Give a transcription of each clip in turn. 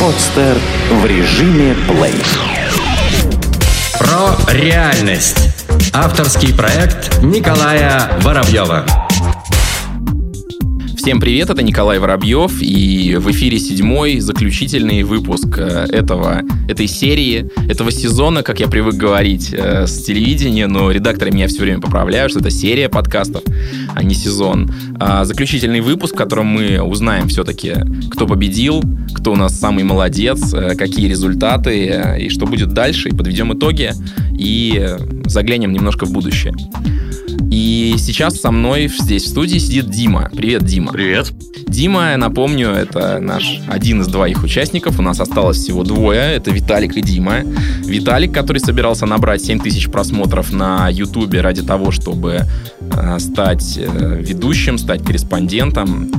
Подстер в режиме плей. Про реальность. Авторский проект Николая Воробьева. Всем привет, это Николай Воробьев, и в эфире седьмой заключительный выпуск э, этого, этой серии, этого сезона, как я привык говорить э, с телевидения, но редакторы меня все время поправляют, что это серия подкастов, а не сезон. А, заключительный выпуск, в котором мы узнаем все-таки, кто победил, кто у нас самый молодец, э, какие результаты и что будет дальше, и подведем итоги, и заглянем немножко в будущее. И сейчас со мной здесь в студии сидит Дима. Привет, Дима. Привет. Дима, напомню, это наш один из двоих участников. У нас осталось всего двое. Это Виталик и Дима. Виталик, который собирался набрать 7 тысяч просмотров на Ютубе ради того, чтобы э, стать э, ведущим, стать корреспондентом.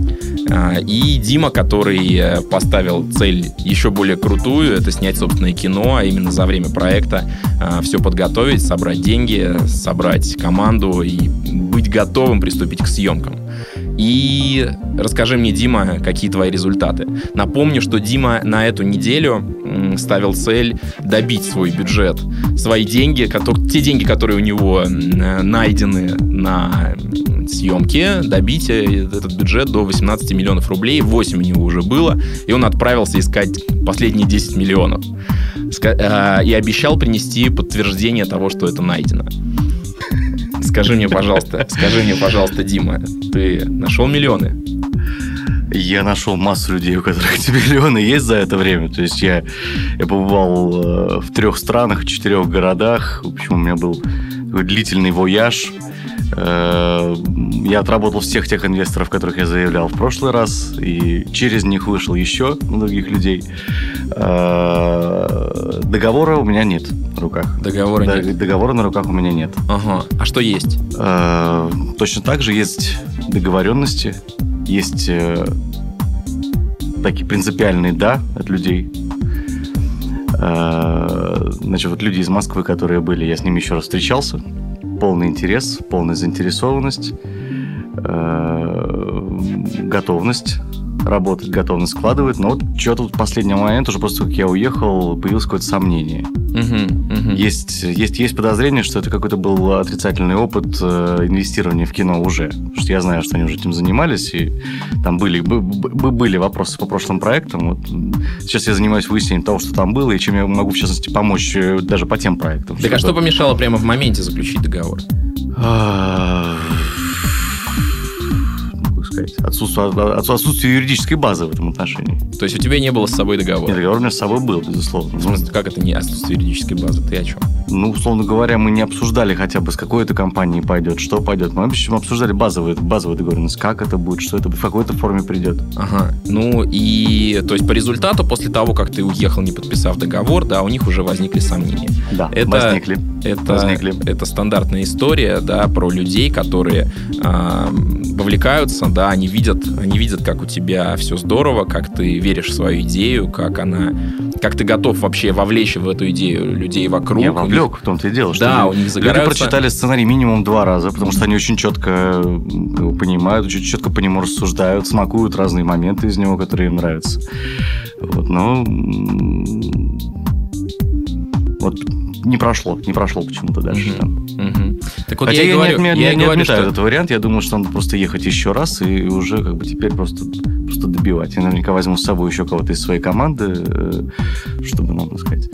Э, и Дима, который поставил цель еще более крутую, это снять собственное кино, а именно за время проекта все подготовить, собрать деньги, собрать команду и быть готовым приступить к съемкам. И расскажи мне, Дима, какие твои результаты. Напомню, что Дима на эту неделю ставил цель добить свой бюджет, свои деньги, которые, те деньги, которые у него найдены на съемки, добить э, этот бюджет до 18 миллионов рублей. 8 у него уже было, и он отправился искать последние 10 миллионов. Э, и обещал принести подтверждение того, что это найдено. Скажи мне, пожалуйста, скажи мне, пожалуйста, Дима, ты нашел миллионы? Я нашел массу людей, у которых эти миллионы есть за это время. То есть я, я побывал э, в трех странах, в четырех городах. В общем, у меня был такой длительный вояж. Э, я отработал всех тех инвесторов, которых я заявлял в прошлый раз, и через них вышел еще других людей. Э, договора у меня нет в руках. Договора Д- нет? Договора на руках у меня нет. Ага. А что есть? Э, точно так же есть договоренности, есть такие принципиальные «да» от людей. Значит, вот люди из Москвы, которые были, я с ними еще раз встречался полный интерес, полная заинтересованность, э, готовность работать, готовность складывать. Но вот что-то в последний момент, уже того, как я уехал, появилось какое-то сомнение. Угу, угу. Есть, есть, есть подозрение, что это какой-то был отрицательный опыт э, инвестирования в кино уже. Потому что я знаю, что они уже этим занимались, и там были, были вопросы по прошлым проектам. Вот сейчас я занимаюсь выяснением того, что там было, и чем я могу, в частности, помочь э, даже по тем проектам. Так а что помешало прямо в моменте заключить договор? Сказать, отсутствие, отсутствие юридической базы в этом отношении. То есть у тебя не было с собой договора? Нет, договор у меня с собой был, безусловно. В смысле, как это не отсутствие юридической базы? Ты о чем? Ну, условно говоря, мы не обсуждали хотя бы, с какой это компании пойдет, что пойдет. Мы, в обсуждали базовую, базовую договоренность, как это будет, что это в какой-то форме придет. Ага. Ну и, то есть по результату, после того, как ты уехал, не подписав договор, да, у них уже возникли сомнения. Да, это, возникли. Это, возникли. это стандартная история, да, про людей, которые э, вовлекаются, да, они видят, они видят, как у тебя все здорово, как ты веришь в свою идею, как она, как ты готов вообще вовлечь в эту идею людей вокруг. Я вовлек, них... в том-то и дело. Что да, у них загораются... Люди прочитали сценарий минимум два раза, потому что они очень четко понимают, очень четко по нему рассуждают, смакуют разные моменты из него, которые им нравятся. Вот, но вот не прошло, не прошло почему-то дальше. Угу. Так вот Хотя я, я, говорю, не, я, я не говорю, отметаю что... этот вариант, я думаю, что надо просто ехать еще раз и уже как бы теперь просто, просто добивать. Я наверняка возьму с собой еще кого-то из своей команды, э, чтобы, ну, так сказать,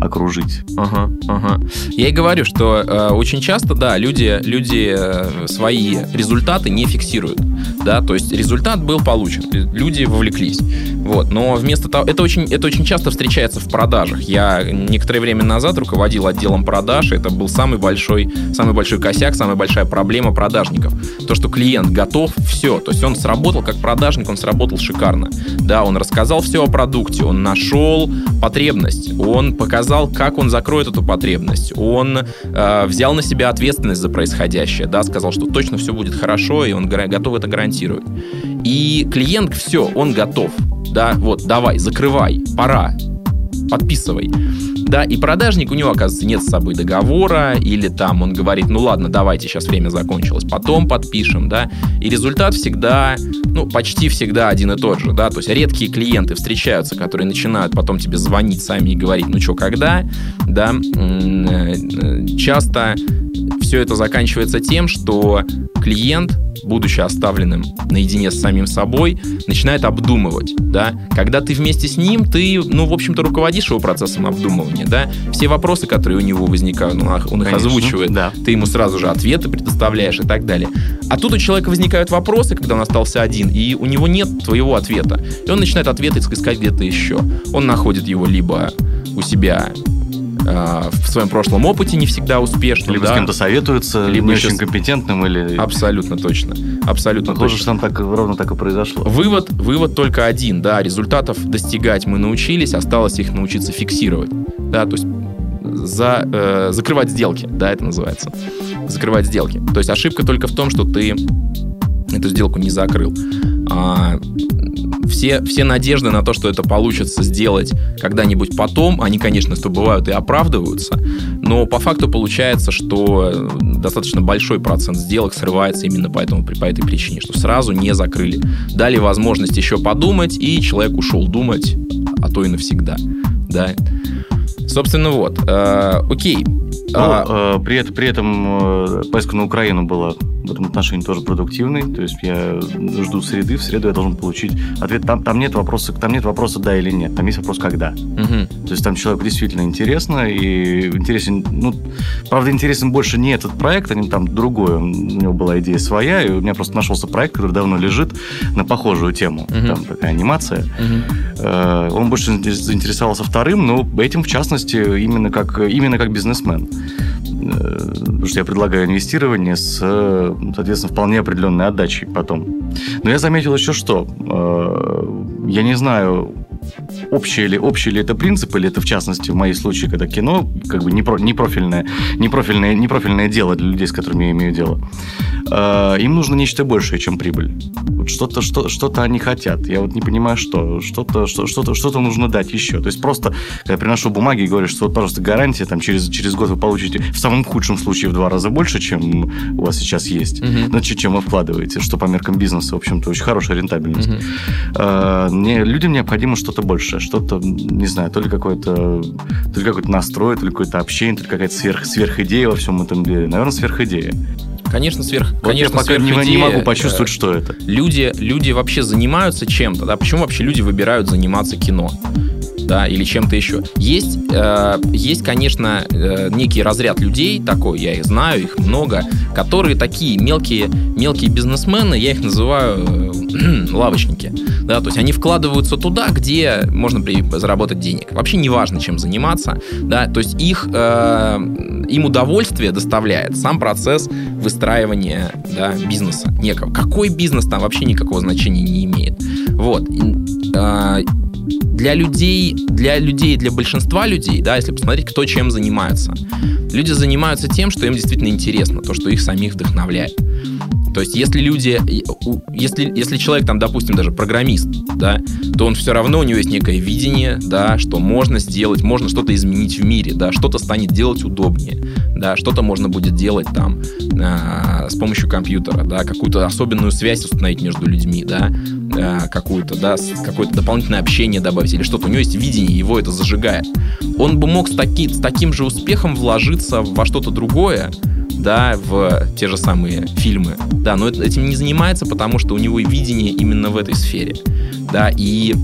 окружить. Ага, ага. Я и говорю, что э, очень часто, да, люди, люди э, свои результаты не фиксируют, да, то есть результат был получен, люди вовлеклись, вот, но вместо того, это очень, это очень часто встречается в продажах. Я некоторое время назад руководил отделом продаж, это был самый большой, самый большой косяк, самая большая проблема продажников. То, что клиент готов, все, то есть он сработал как продажник, он сработал шикарно, да, он рассказал все о продукте, он нашел потребность, он показал сказал, как он закроет эту потребность. Он э, взял на себя ответственность за происходящее, да, сказал, что точно все будет хорошо, и он готов это гарантировать. И клиент все, он готов, да, вот, давай, закрывай, пора, подписывай. Да, и продажник, у него, оказывается, нет с собой договора, или там он говорит, ну ладно, давайте, сейчас время закончилось, потом подпишем, да, и результат всегда, ну, почти всегда один и тот же, да, то есть редкие клиенты встречаются, которые начинают потом тебе звонить сами и говорить, ну что, когда, да, э, часто все это заканчивается тем, что клиент, будучи оставленным наедине с самим собой, начинает обдумывать, да. Когда ты вместе с ним, ты, ну, в общем-то, руководишь его процессом обдумывания, да. Все вопросы, которые у него возникают, он их Конечно, озвучивает, да. ты ему сразу же ответы предоставляешь и так далее. А тут у человека возникают вопросы, когда он остался один, и у него нет твоего ответа. И он начинает ответы искать где-то еще. Он находит его либо у себя э, в своем прошлом опыте не всегда успешным. Либо да? с кем-то советуются, либо не очень компетентным или... Абсолютно точно. Абсолютно Похоже, точно. что там так, ровно так и произошло. Вывод, вывод только один, да, результатов достигать мы научились, осталось их научиться фиксировать. Да, то есть за, э, закрывать сделки, да, это называется. Закрывать сделки. То есть ошибка только в том, что ты эту сделку не закрыл. А, все, все надежды на то, что это получится сделать когда-нибудь потом, они, конечно, что бывают и оправдываются, но по факту получается, что э, достаточно большой процент сделок срывается именно поэтому, по этой причине, что сразу не закрыли. Дали возможность еще подумать, и человек ушел думать, а то и навсегда. Да. Собственно, вот. Э, окей. Ну, а... э, при, этом, при этом э, поездка на Украину была в этом отношении тоже продуктивный. То есть я жду среды, в среду я должен получить ответ. Там, там нет вопроса, там нет вопроса да или нет, там есть вопрос когда. Угу. То есть там человеку действительно интересно и интересен, ну, правда, интересен больше не этот проект, а не там другой. У него была идея своя, и у меня просто нашелся проект, который давно лежит на похожую тему. Угу. Там такая анимация. Угу. Он больше заинтересовался вторым, но этим в частности именно как именно как бизнесмен. Э, потому что я предлагаю инвестирование с, соответственно, вполне определенной отдачей потом. Но я заметил еще что. Э, я не знаю, общий ли, общий ли это принцип, или это в частности в моей случае, когда кино как бы не, про, не, профильное, не, профильное, не профильное дело для людей, с которыми я имею дело. Э, им нужно нечто большее, чем прибыль. Вот что-то, что, что-то они хотят. Я вот не понимаю, что. Что-то, что, что-то, что-то нужно дать еще. То есть просто, когда я приношу бумаги и говорю, что вот, пожалуйста, гарантия, там через, через год вы получите в самом худшем случае в два раза больше, чем у вас сейчас есть. Uh-huh. Значит, чем вы вкладываете, что по меркам бизнеса, в общем-то, очень хорошая рентабельность. Uh-huh. Э, мне, людям необходимо что-то большее, что-то, не знаю, то ли какой-то, то ли какой-то настрой, то ли какое-то общение, то ли какая-то сверх, сверхидея во всем этом деле. Наверное, сверхидея. Конечно, сверх, вот конечно, я пока не, не могу почувствовать, что это. Люди, люди вообще занимаются чем-то, да? Почему вообще люди выбирают заниматься кино? Да, или чем-то еще. Есть, э, есть, конечно, э, некий разряд людей, такой, я их знаю, их много, которые такие мелкие, мелкие бизнесмены, я их называю э, лавочники, да, то есть они вкладываются туда, где можно при, заработать денег. Вообще не важно, чем заниматься, да, то есть их, э, им удовольствие доставляет сам процесс выстраивания, да, бизнеса некого. Какой бизнес там вообще никакого значения не имеет. Вот. Для людей, для людей, для большинства людей, да, если посмотреть, кто чем занимается, люди занимаются тем, что им действительно интересно, то, что их самих вдохновляет. То есть, если люди, если, если человек там, допустим, даже программист, да, то он все равно, у него есть некое видение, да, что можно сделать, можно что-то изменить в мире, да, что-то станет делать удобнее, да, что-то можно будет делать там э, с помощью компьютера, да, какую-то особенную связь установить между людьми, да, э, какую-то, да, какое-то дополнительное общение добавить или что-то. У него есть видение, его это зажигает. Он бы мог с, таки, с таким же успехом вложиться во что-то другое, да, в те же самые фильмы, да, но этим не занимается, потому что у него видение именно в этой сфере, да, и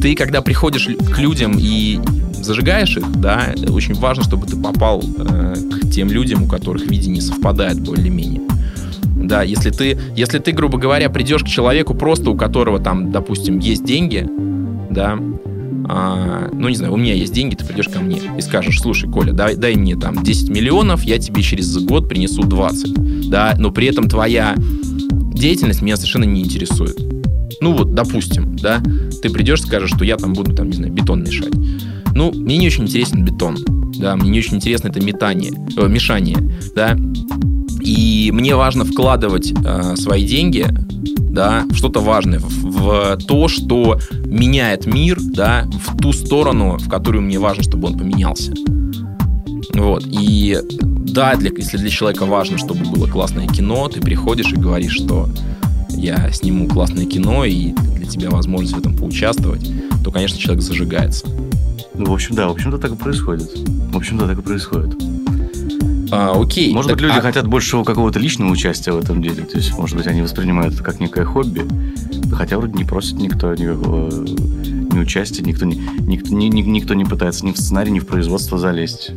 ты, когда приходишь к людям и зажигаешь их, да, очень важно, чтобы ты попал э, к тем людям, у которых видение совпадает более-менее. Да, если ты, если ты, грубо говоря, придешь к человеку просто, у которого там, допустим, есть деньги, да, а, ну, не знаю, у меня есть деньги, ты придешь ко мне и скажешь, слушай, Коля, дай, дай мне там 10 миллионов, я тебе через год принесу 20, да, но при этом твоя деятельность меня совершенно не интересует. Ну вот, допустим, да, ты придешь, скажешь, что я там буду, там, не знаю, бетон мешать. Ну, мне не очень интересен бетон, да, мне не очень интересно это метание, э, мешание, да, И мне важно вкладывать э, свои деньги да, что-то важное, в, в то, что меняет мир, да, в ту сторону, в которую мне важно, чтобы он поменялся. Вот. И да, для, если для человека важно, чтобы было классное кино, ты приходишь и говоришь, что я сниму классное кино, и для тебя возможность в этом поучаствовать, то, конечно, человек зажигается. Ну, в общем, да, в общем-то так и происходит. В общем-то так и происходит. А, окей. Может так, быть, люди а... хотят большего какого-то личного участия в этом деле. То есть, может быть, они воспринимают это как некое хобби. Хотя вроде не просит никто никакого ни участия, никто не, никто, ни, никто не пытается ни в сценарий, ни в производство залезть.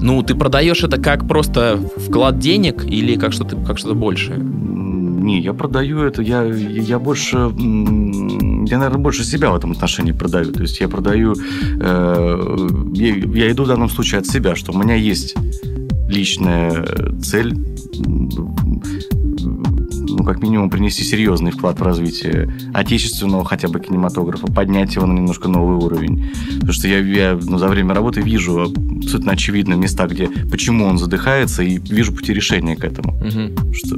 Ну, ты продаешь это как просто вклад денег или как что-то как что-то большее? Не, я продаю это, я, я больше, я, наверное, больше себя в этом отношении продаю. То есть я продаю, э, я, я иду в данном случае от себя, что у меня есть личная цель ну, как минимум, принести серьезный вклад в развитие отечественного хотя бы кинематографа, поднять его на немножко новый уровень. Потому что я, я ну, за время работы вижу абсолютно очевидные места, где почему он задыхается, и вижу пути решения к этому. Угу. Что,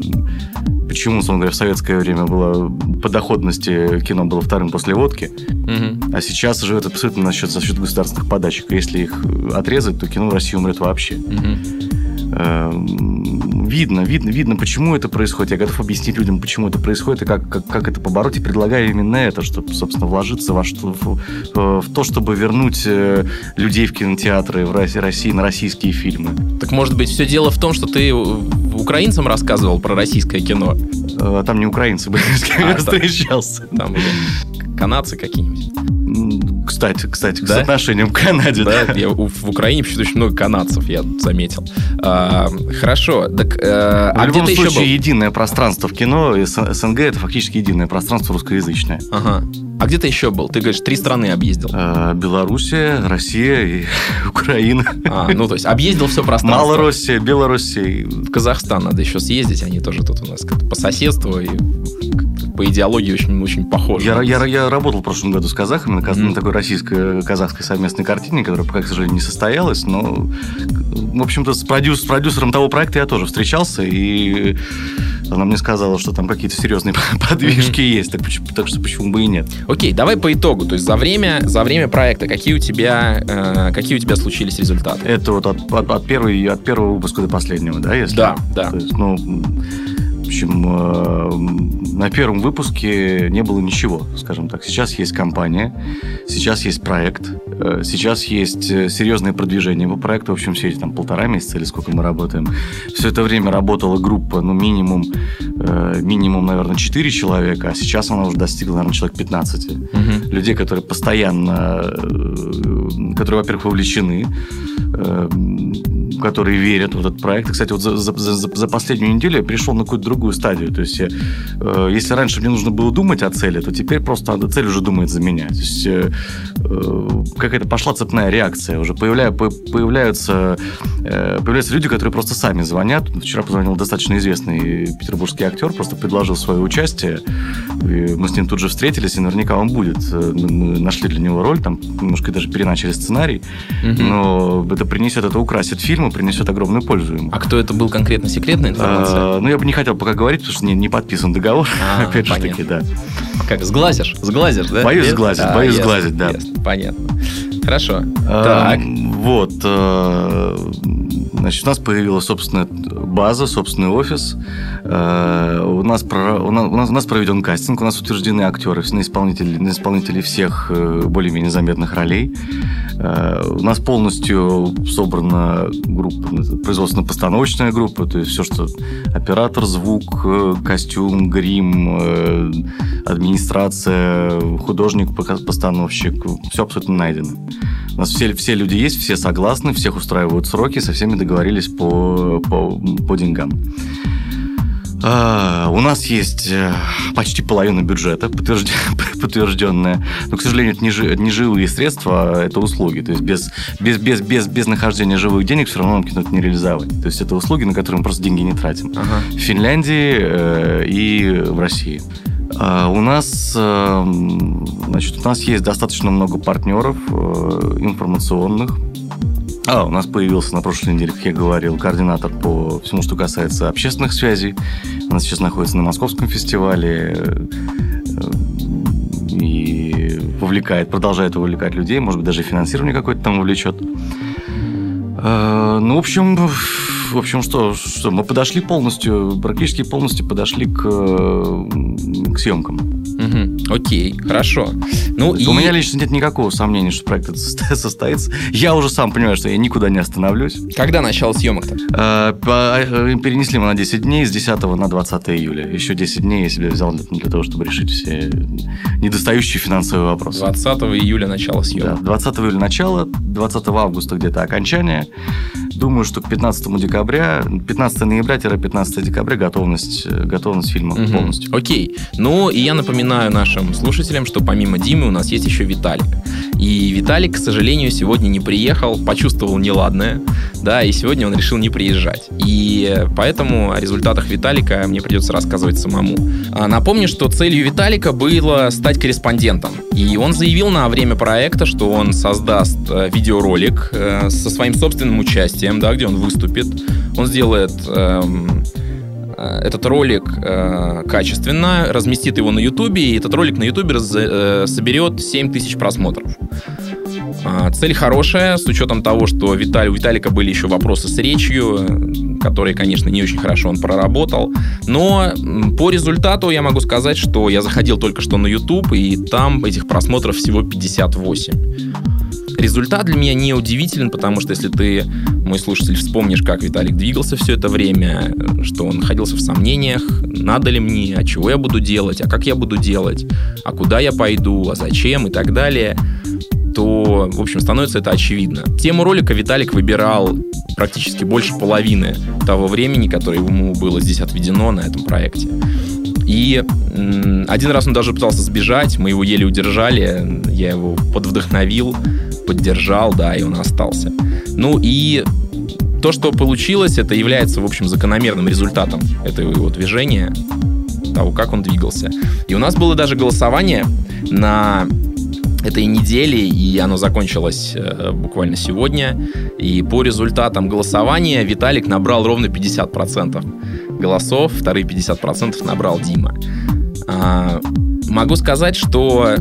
почему, условно говоря, в советское время было по доходности кино было вторым после водки, угу. а сейчас живет абсолютно за счет, за счет государственных подачек. Если их отрезать, то кино в России умрет вообще. Угу. Эм, видно, видно, видно, почему это происходит. Я готов объяснить людям, почему это происходит и как, как, как это побороть. И предлагаю именно это, чтобы, собственно, вложиться во что, в, в то, чтобы вернуть э, людей в кинотеатры в России на российские фильмы. Так может быть, все дело в том, что ты украинцам рассказывал про российское кино? А там не украинцы были, с кем а, я встречался. Там были канадцы какие-нибудь. Кстати, кстати, да? к соотношениям к Канаде. Да, да. Я, в Украине почему-то очень много канадцев, я заметил. А, хорошо, так а, в а любом где случае, еще был? единое пространство в кино, СНГ это фактически единое пространство русскоязычное. Ага. А где ты еще был? Ты говоришь, три страны объездил. А, Белоруссия, Россия и Украина. А, ну то есть объездил все пространство. Малороссия, Белоруссия. В Казахстан надо еще съездить, они тоже тут у нас по соседству и по идеологии очень, очень похожи. Я, я, я работал в прошлом году с казахами на, mm-hmm. на такой российско-казахской совместной картине, которая пока, к сожалению, не состоялась, но, в общем-то, с, продюс, с продюсером того проекта я тоже встречался, и она мне сказала, что там какие-то серьезные подвижки mm-hmm. есть, так, так что почему бы и нет. Окей, давай по итогу. То есть за время, за время проекта какие у тебя, э, какие у тебя случились результаты? Это вот от, от, от, первой, от первого выпуска до последнего, да? Если? Да, да. То есть, ну, общем, э, на первом выпуске не было ничего, скажем так. Сейчас есть компания, сейчас есть проект, э, сейчас есть э, серьезное продвижение по проекту. В общем, все эти там полтора месяца или сколько мы работаем. Все это время работала группа, ну, минимум, минимум, наверное, 4 человека, а сейчас она уже достигла, наверное, человек 15. Угу. Людей, которые постоянно, которые, во-первых, вовлечены, которые верят в этот проект. кстати, вот за, за, за, за последнюю неделю я перешел на какую-то другую стадию. То есть, я, э, если раньше мне нужно было думать о цели, то теперь просто цель уже думает за меня. То есть, э, э, какая-то пошла цепная реакция. Уже появля, появляются, э, появляются люди, которые просто сами звонят. Вчера позвонил достаточно известный петербургский актер, просто предложил свое участие. И мы с ним тут же встретились, и наверняка он будет. Э, мы нашли для него роль, там немножко даже переначали сценарий. Угу. Но это принесет, это украсит фильм, ему принесет огромную пользу ему. А кто это был конкретно секретная информация? А, ну, я бы не хотел пока говорить, потому что не, не подписан договор. А, Опять понятно. же таки, да. Как, сглазишь? Сглазишь, да? Боюсь сглазить, а, боюсь ясно, сглазить, да. Ясно, понятно. Хорошо. А, так. Вот. А, значит, у нас появилась собственная база, собственный офис. А, у нас, у нас, у нас проведен кастинг, у нас утверждены актеры на исполнители, на исполнители всех э, более-менее заметных ролей. А, у нас полностью собрана группа, производственно-постановочная группа, то есть все, что оператор, звук, э, костюм, грим, э, администрация, художник-постановщик, все абсолютно найдено. У нас все, все люди есть, все согласны, всех устраивают сроки, со всеми договорились по, по, по деньгам. Uh, у нас есть uh, почти половина бюджета подтвержд... подтвержденная, но, к сожалению, это не, жи... не живые средства, а это услуги. То есть без, без, без, без, без нахождения живых денег все равно нам кино не реализовать. То есть это услуги, на которые мы просто деньги не тратим. Ага. В Финляндии uh, и в России. А, у нас, эм, значит, у нас есть достаточно много партнеров э, информационных. А, у нас появился на прошлой неделе, как я говорил, координатор по всему, что касается общественных связей. Она сейчас находится на Московском фестивале э, и вовлекает, продолжает вовлекать людей, может быть, даже финансирование какое-то там вовлечет. Э, ну, в общем, в общем, что, что мы подошли полностью, практически полностью подошли к, к съемкам. Угу. Окей, хорошо. Ну, и... У меня лично нет никакого сомнения, что проект состоится. Я уже сам понимаю, что я никуда не остановлюсь. Когда начало съемок-то? А, перенесли мы на 10 дней, с 10 на 20 июля. Еще 10 дней я себе взял для того, чтобы решить все недостающие финансовые вопросы. 20 июля начало съемок. Да, 20 июля начало, 20 августа где-то окончание. Думаю, что к 15 декабря, 15 ноября-15 декабря готовность, готовность фильма угу. полностью. Окей. Ну, и я напоминаю нашим слушателям, что помимо Димы у нас есть еще Виталик. И Виталик, к сожалению, сегодня не приехал, почувствовал неладное, да, и сегодня он решил не приезжать. И поэтому о результатах Виталика мне придется рассказывать самому. А, напомню, что целью Виталика было стать корреспондентом. И он заявил на время проекта, что он создаст э, видеоролик э, со своим собственным участием да, где он выступит. Он сделает эм, этот ролик э, качественно, разместит его на Ютубе, и этот ролик на Ютубе раз, э, соберет 7 тысяч просмотров. Э, цель хорошая, с учетом того, что Виталий, у Виталика были еще вопросы с речью, которые, конечно, не очень хорошо он проработал. Но по результату я могу сказать, что я заходил только что на YouTube, и там этих просмотров всего 58. Результат для меня не удивителен, потому что если ты, мой слушатель, вспомнишь, как Виталик двигался все это время, что он находился в сомнениях, надо ли мне, а чего я буду делать, а как я буду делать, а куда я пойду, а зачем и так далее, то, в общем, становится это очевидно. Тему ролика Виталик выбирал практически больше половины того времени, которое ему было здесь отведено на этом проекте. И один раз он даже пытался сбежать, мы его еле удержали, я его подвдохновил, поддержал, да, и он остался. Ну и то, что получилось, это является, в общем, закономерным результатом этого его движения, того, как он двигался. И у нас было даже голосование на этой неделе, и оно закончилось э, буквально сегодня. И по результатам голосования Виталик набрал ровно 50% голосов, вторые 50% набрал Дима. А, могу сказать, что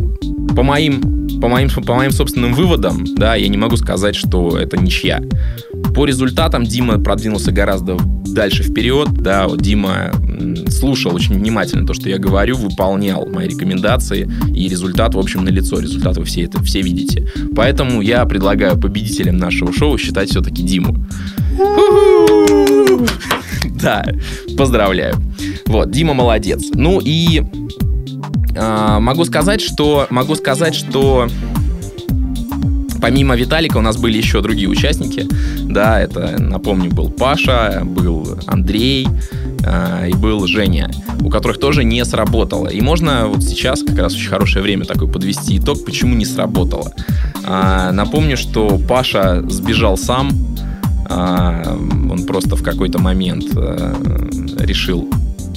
по моим по моим, по моим собственным выводам, да, я не могу сказать, что это ничья. По результатам Дима продвинулся гораздо дальше вперед, да, вот Дима слушал очень внимательно то, что я говорю, выполнял мои рекомендации, и результат, в общем, на лицо. Результат вы все это все видите. Поэтому я предлагаю победителем нашего шоу считать все-таки Диму. Да, поздравляю. Вот, Дима молодец. Ну и а, могу сказать, что могу сказать, что помимо Виталика у нас были еще другие участники. Да, это, напомню, был Паша, был Андрей э, и был Женя, у которых тоже не сработало. И можно вот сейчас как раз очень хорошее время такое подвести итог, почему не сработало. Э, напомню, что Паша сбежал сам. Он просто в какой-то момент э, решил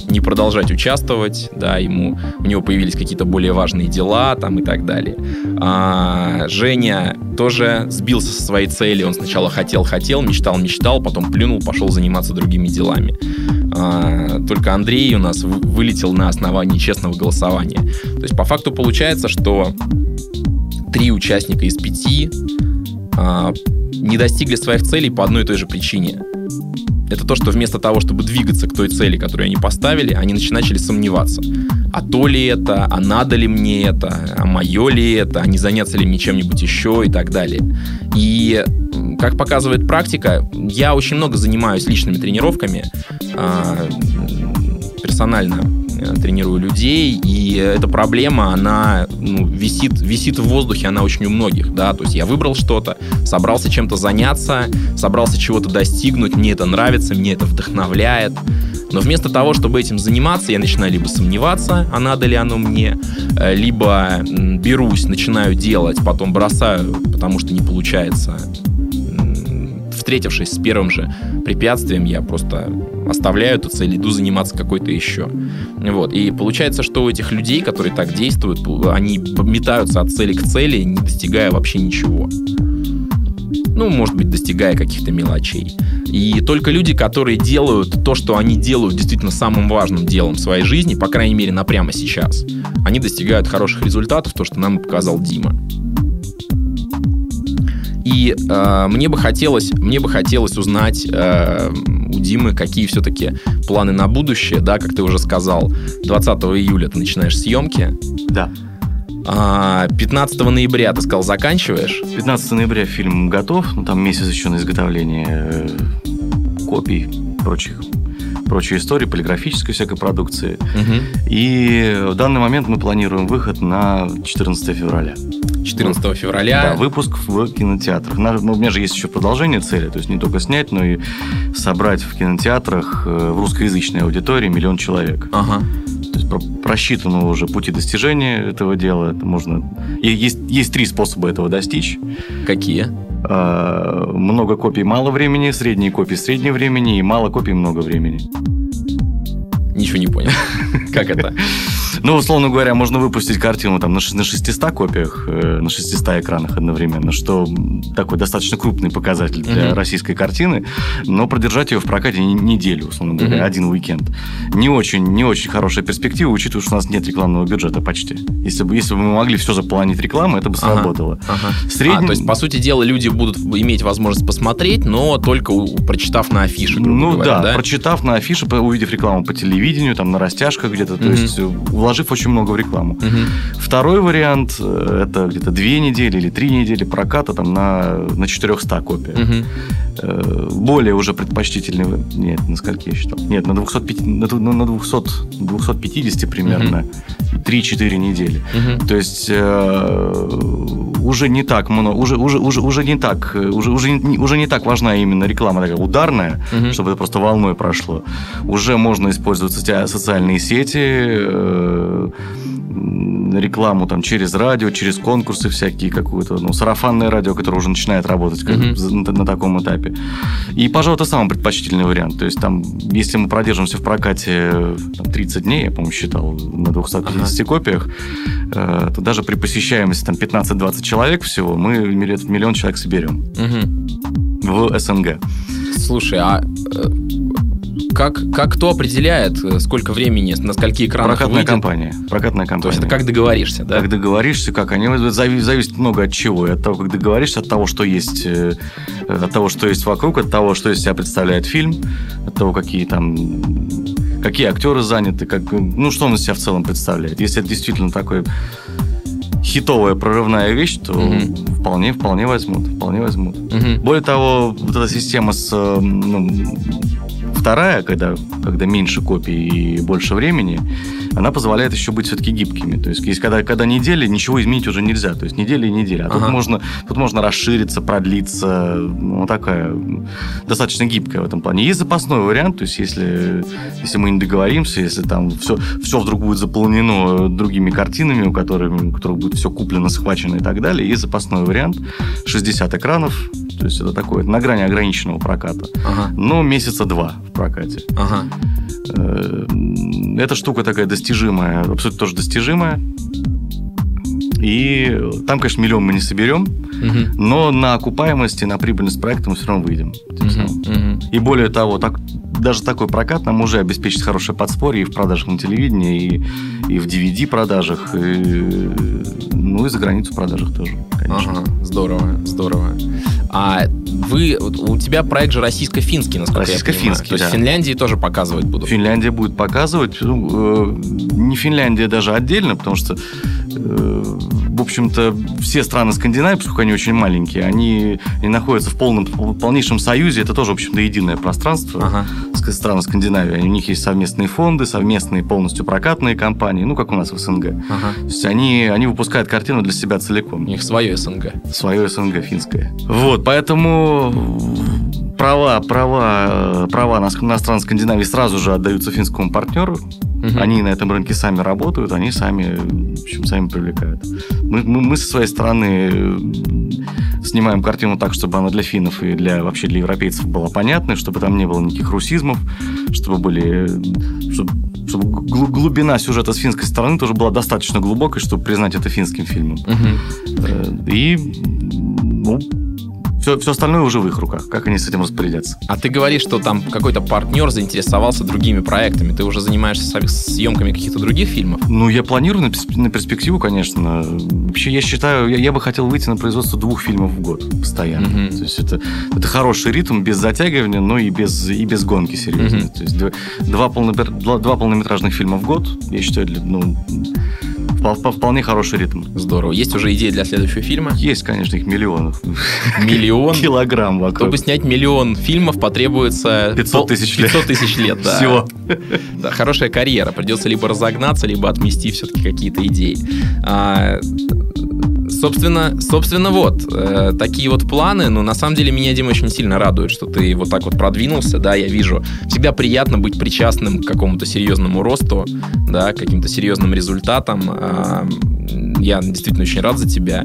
не продолжать участвовать, да, ему, у него появились какие-то более важные дела там и так далее. А, Женя тоже сбился со своей цели, он сначала хотел-хотел, мечтал-мечтал, потом плюнул, пошел заниматься другими делами. А, только Андрей у нас вылетел на основании честного голосования. То есть по факту получается, что три участника из пяти а, не достигли своих целей по одной и той же причине это то, что вместо того, чтобы двигаться к той цели, которую они поставили, они начали сомневаться. А то ли это, а надо ли мне это, а мое ли это, а не заняться ли мне чем-нибудь еще и так далее. И как показывает практика, я очень много занимаюсь личными тренировками, а, персонально тренирую людей, и эта проблема, она ну, висит, висит в воздухе, она очень у многих, да, то есть я выбрал что-то, собрался чем-то заняться, собрался чего-то достигнуть, мне это нравится, мне это вдохновляет, но вместо того, чтобы этим заниматься, я начинаю либо сомневаться, а надо ли оно мне, э, либо берусь, начинаю делать, потом бросаю, потому что не получается встретившись с первым же препятствием, я просто оставляю эту цель, иду заниматься какой-то еще. Вот. И получается, что у этих людей, которые так действуют, они метаются от цели к цели, не достигая вообще ничего. ну, может быть, достигая каких-то мелочей. И только люди, которые делают то, что они делают действительно самым важным делом в своей жизни, по крайней мере, на прямо сейчас, они достигают хороших результатов, то, что нам показал Дима. И э, мне бы хотелось, мне бы хотелось узнать э, у Димы, какие все-таки планы на будущее, да, как ты уже сказал, 20 июля ты начинаешь съемки. Да. 15 а, ноября, ты сказал, заканчиваешь? 15 ноября фильм готов, ну там месяц еще на изготовление э, копий прочих прочей истории, полиграфической всякой продукции. Угу. И в данный момент мы планируем выход на 14 февраля. 14 вот. февраля. Да, выпуск в кинотеатрах. Ну, у меня же есть еще продолжение цели, то есть не только снять, но и собрать в кинотеатрах э, в русскоязычной аудитории миллион человек. Ага. То есть просчитаны уже пути достижения этого дела. Это можно... И есть, есть три способа этого достичь. Какие? А, много копий мало времени, средние копии среднее времени и мало копий много времени. Ничего не понял. Как это? Ну, условно говоря, можно выпустить картину там на 600 копиях, э, на 600 экранах одновременно, что такой достаточно крупный показатель для российской картины, но продержать ее в прокате неделю, условно говоря, один уикенд. Не очень, не очень хорошая перспектива, учитывая, что у нас нет рекламного бюджета почти. Если бы, если бы мы могли все заполонить рекламой, это бы сработало. Ага, ага. Средний... А, то есть, по сути дела, люди будут иметь возможность посмотреть, но только прочитав на афише, Ну говоря, да, да, прочитав на афише, увидев рекламу по телевидению, там на растяжках где-то, то есть вложив очень много в рекламу. Угу. Второй вариант э, это где-то две недели или три недели проката там на, на 400 копиях. Угу. Более уже предпочтительный... Нет, на скольки я считал? Нет, на, 205, на, на 200, 250 примерно. Угу. 3-4 недели. Угу. То есть э, уже не так много, уже, уже, уже, уже не так, уже, уже, уже не так важна именно реклама такая ударная, угу. чтобы это просто волной прошло. Уже можно использовать социальные сети, э, рекламу там через радио, через конкурсы всякие, какую-то, ну, сарафанное радио, которое уже начинает работать как, mm-hmm. на, на таком этапе. И, пожалуй, это самый предпочтительный вариант. То есть там, если мы продержимся в прокате там, 30 дней, я, по-моему, считал, на 250 ага. копиях, э, то даже при посещаемости там 15-20 человек всего, мы миллион человек соберем. Угу. В СНГ. Слушай, а э, как, как кто определяет, э, сколько времени, на скольки экранах Прокатная выйдет? компания. Прокатная компания. То есть это как договоришься, да? Как договоришься, как они... Зависит, зависит много от чего. И от того, как договоришься, от того, что есть, э, от того, что есть вокруг, от того, что из себя представляет фильм, от того, какие там какие актеры заняты, как, ну, что он из себя в целом представляет. Если это действительно такой хитовая прорывная вещь, то mm-hmm. вполне, вполне возьмут, вполне возьмут. Mm-hmm. Более того, вот эта система с э, ну, Вторая, когда, когда меньше копий и больше времени, она позволяет еще быть все-таки гибкими. То есть, есть когда, когда недели, ничего изменить уже нельзя. То есть неделя и неделя. А ага. тут, можно, тут можно расшириться, продлиться. Ну, такая достаточно гибкая в этом плане. Есть запасной вариант, то есть если, если мы не договоримся, если там все, все вдруг будет заполнено другими картинами, у которых, у которых будет все куплено, схвачено и так далее, есть запасной вариант. 60 экранов, то есть это такое на грани ограниченного проката. Ага. Но месяца два в прокате. Ага. Э, эта штука такая достижимая, абсолютно тоже достижимая. И там, конечно, миллион мы не соберем, угу. но на окупаемости, на прибыльность проекта мы все равно выйдем. Угу. Угу. И более того, так, даже такой прокат нам уже обеспечит хорошее подспорье и в продажах на телевидении, и, и в DVD-продажах, и, ну и за границу продажах тоже, конечно. Ага, здорово, здорово. А вы, у тебя проект же российско-финский, насколько российско-финский, я понимаю. То есть да. в Финляндии тоже показывать будут? Финляндия будет показывать. Ну, э, не Финляндия даже отдельно, потому что в общем-то, все страны Скандинавии, поскольку они очень маленькие, они, они находятся в полном, в полнейшем союзе. Это тоже, в общем-то, единое пространство ага. страны Скандинавии. У них есть совместные фонды, совместные полностью прокатные компании, ну, как у нас в СНГ. Ага. То есть они, они выпускают картину для себя целиком. У них свое СНГ. Свое СНГ финское. Вот, поэтому права, права, права на, на страны Скандинавии сразу же отдаются финскому партнеру. Угу. Они на этом рынке сами работают, они сами, в общем, сами привлекают. Мы, мы, мы со своей стороны э, снимаем картину так, чтобы она для финнов и для вообще для европейцев была понятной, чтобы там не было никаких русизмов, чтобы были, чтобы, чтобы глубина сюжета с финской стороны тоже была достаточно глубокой, чтобы признать это финским фильмом. Угу. И ну, все, все остальное уже в их руках. Как они с этим распорядятся? А ты говоришь, что там какой-то партнер заинтересовался другими проектами. Ты уже занимаешься съемками каких-то других фильмов? Ну, я планирую на, перспективу, конечно. Вообще, я считаю, я, я бы хотел выйти на производство двух фильмов в год постоянно. Mm-hmm. То есть это, это хороший ритм, без затягивания, но и без, и без гонки серьезной. Mm-hmm. То есть два, два, полномер, два, полнометражных фильма в год, я считаю, ну, вполне хороший ритм. Здорово. Есть уже идеи для следующего фильма? Есть, конечно, их миллионов. Миллион? Килограмм вокруг. Чтобы снять миллион фильмов, потребуется... 500 тысяч лет. 500 тысяч лет, да. Всего. Да, хорошая карьера. Придется либо разогнаться, либо отмести все-таки какие-то идеи. Собственно, собственно, вот э, такие вот планы. Но на самом деле меня Дима очень сильно радует, что ты вот так вот продвинулся, да, я вижу. Всегда приятно быть причастным к какому-то серьезному росту, да, каким-то серьезным результатам. Э, я действительно очень рад за тебя,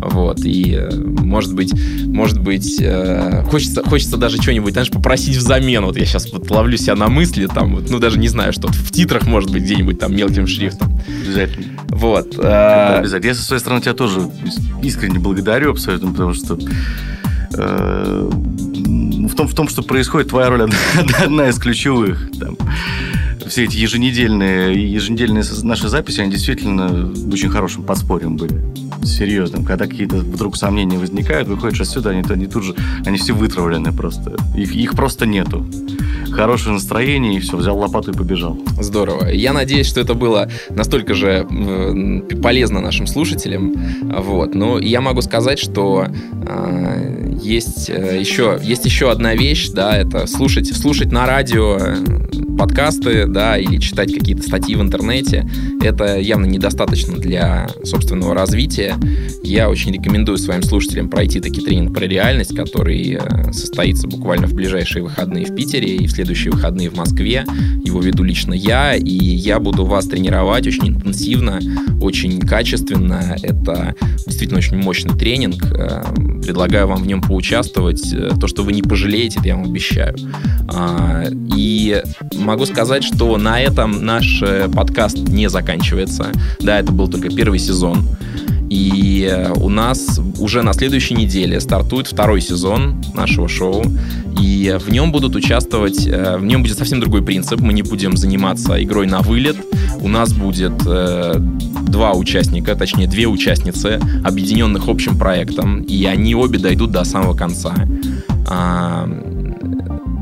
вот. И э, может быть, может быть, э, хочется, хочется даже что-нибудь, знаешь, попросить взамен. Вот я сейчас вот ловлю себя на мысли, там, вот, ну даже не знаю, что в титрах может быть где-нибудь там мелким шрифтом. Обязательно. Вот. Э, обязательно. Я со своей стороны тебя тоже искренне благодарю абсолютно, потому что э, в том, в том, что происходит, твоя роль одна, одна из ключевых. Там, все эти еженедельные, еженедельные наши записи, они действительно очень хорошим подспорьем были. Серьезным. Когда какие-то вдруг сомнения возникают, выходишь отсюда, они, они тут же, они все вытравлены просто. Их, их просто нету хорошее настроение, и все, взял лопату и побежал. Здорово. Я надеюсь, что это было настолько же полезно нашим слушателям. Вот. Но я могу сказать, что э, есть, э, еще, есть еще одна вещь, да, это слушать, слушать на радио подкасты, да, или читать какие-то статьи в интернете, это явно недостаточно для собственного развития. Я очень рекомендую своим слушателям пройти таки тренинг про реальность, который э, состоится буквально в ближайшие выходные в Питере и в следующие выходные в Москве. Его веду лично я, и я буду вас тренировать очень интенсивно, очень качественно. Это действительно очень мощный тренинг. Э, предлагаю вам в нем поучаствовать. Э, то, что вы не пожалеете, это я вам обещаю. А, и могу сказать, что на этом наш э, подкаст не заканчивается. Да, это был только первый сезон. И э, у нас уже на следующей неделе стартует второй сезон нашего шоу. И в нем будут участвовать, э, в нем будет совсем другой принцип. Мы не будем заниматься игрой на вылет. У нас будет два участника, точнее две участницы, объединенных общим проектом. И они обе дойдут до самого конца.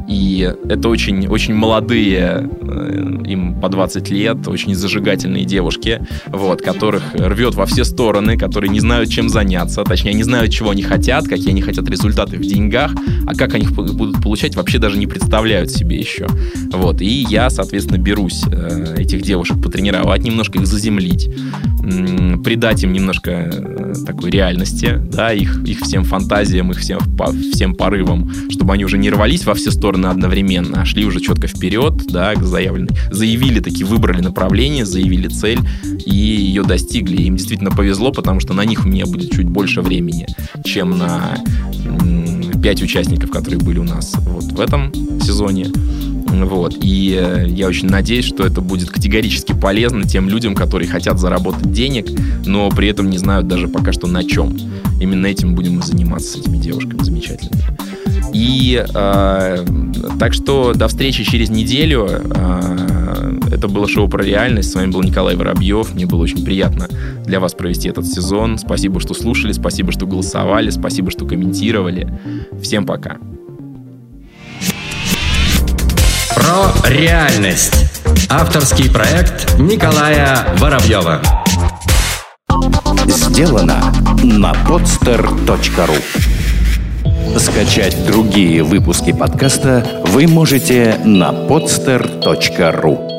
И это очень, очень молодые, э, им по 20 лет, очень зажигательные девушки, вот, которых рвет во все стороны, которые не знают, чем заняться, точнее, не знают, чего они хотят, какие они хотят результаты в деньгах, а как они их будут получать, вообще даже не представляют себе еще. Вот, и я, соответственно, берусь э, этих девушек потренировать, немножко их заземлить, придать им немножко э, такой реальности, да, их, их всем фантазиям, их всем, всем порывам, чтобы они уже не рвались во все стороны одновременно, а шли уже четко вперед, да, к заявленной. Заявили таки, выбрали направление, заявили цель и ее достигли. Им действительно повезло, потому что на них у меня будет чуть больше времени, чем на пять участников, которые были у нас вот в этом сезоне. Вот. И э, я очень надеюсь, что это будет категорически полезно тем людям, которые хотят заработать денег, но при этом не знают даже пока что на чем. Именно этим будем мы заниматься с этими девушками замечательными. И э, так что до встречи через неделю. Э, это было шоу про реальность. С вами был Николай Воробьев. Мне было очень приятно для вас провести этот сезон. Спасибо, что слушали, спасибо, что голосовали, спасибо, что комментировали. Всем пока. Про реальность. Авторский проект Николая Воробьева. Сделано на podster.ru Скачать другие выпуски подкаста вы можете на podster.ru